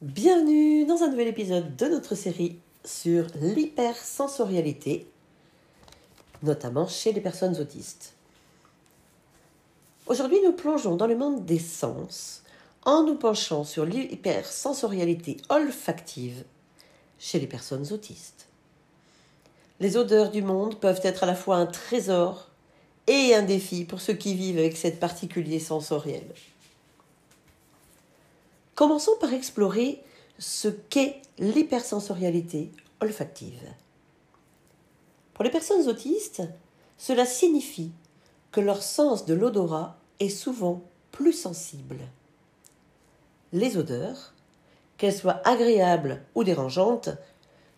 Bienvenue dans un nouvel épisode de notre série sur l'hypersensorialité, notamment chez les personnes autistes. Aujourd'hui, nous plongeons dans le monde des sens en nous penchant sur l'hypersensorialité olfactive chez les personnes autistes. Les odeurs du monde peuvent être à la fois un trésor et un défi pour ceux qui vivent avec cette particulier sensoriel. Commençons par explorer ce qu'est l'hypersensorialité olfactive. Pour les personnes autistes, cela signifie que leur sens de l'odorat est souvent plus sensible. Les odeurs, qu'elles soient agréables ou dérangeantes,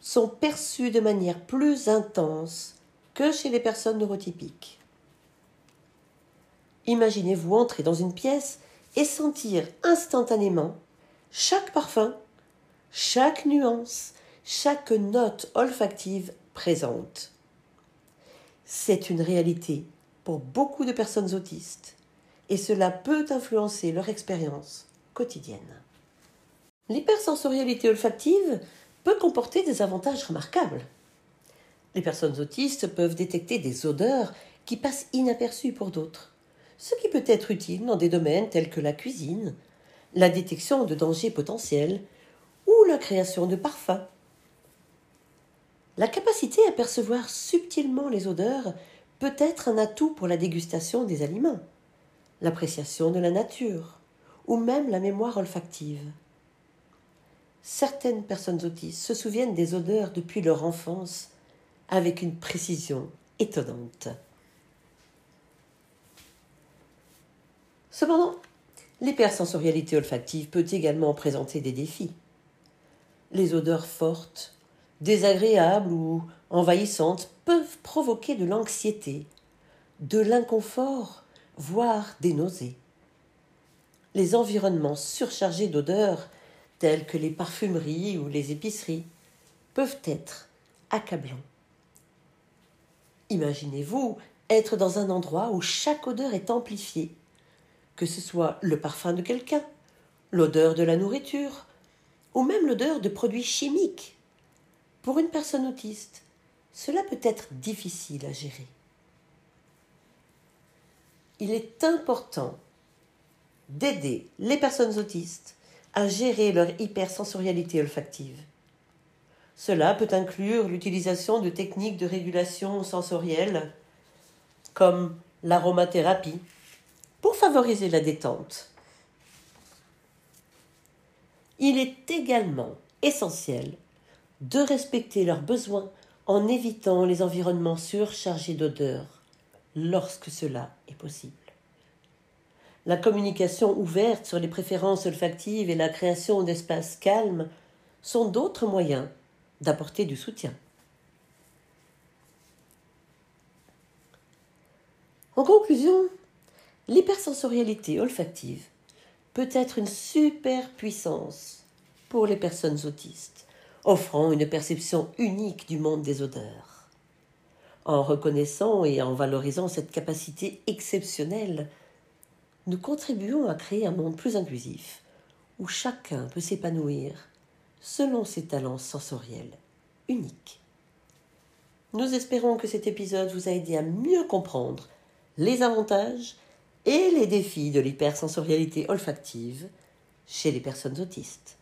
sont perçues de manière plus intense que chez les personnes neurotypiques. Imaginez-vous entrer dans une pièce et sentir instantanément chaque parfum, chaque nuance, chaque note olfactive présente. C'est une réalité pour beaucoup de personnes autistes et cela peut influencer leur expérience quotidienne. L'hypersensorialité olfactive peut comporter des avantages remarquables. Les personnes autistes peuvent détecter des odeurs qui passent inaperçues pour d'autres, ce qui peut être utile dans des domaines tels que la cuisine, la détection de dangers potentiels ou la création de parfums. La capacité à percevoir subtilement les odeurs peut être un atout pour la dégustation des aliments, l'appréciation de la nature ou même la mémoire olfactive. Certaines personnes autistes se souviennent des odeurs depuis leur enfance avec une précision étonnante. Cependant, L'hypersensorialité olfactive peut également présenter des défis. Les odeurs fortes, désagréables ou envahissantes peuvent provoquer de l'anxiété, de l'inconfort, voire des nausées. Les environnements surchargés d'odeurs, tels que les parfumeries ou les épiceries, peuvent être accablants. Imaginez-vous être dans un endroit où chaque odeur est amplifiée que ce soit le parfum de quelqu'un, l'odeur de la nourriture, ou même l'odeur de produits chimiques. Pour une personne autiste, cela peut être difficile à gérer. Il est important d'aider les personnes autistes à gérer leur hypersensorialité olfactive. Cela peut inclure l'utilisation de techniques de régulation sensorielle comme l'aromathérapie, favoriser la détente. Il est également essentiel de respecter leurs besoins en évitant les environnements surchargés d'odeurs lorsque cela est possible. La communication ouverte sur les préférences olfactives et la création d'espaces calmes sont d'autres moyens d'apporter du soutien. En conclusion, L'hypersensorialité olfactive peut être une super puissance pour les personnes autistes, offrant une perception unique du monde des odeurs. En reconnaissant et en valorisant cette capacité exceptionnelle, nous contribuons à créer un monde plus inclusif, où chacun peut s'épanouir selon ses talents sensoriels uniques. Nous espérons que cet épisode vous a aidé à mieux comprendre les avantages et les défis de l'hypersensorialité olfactive chez les personnes autistes.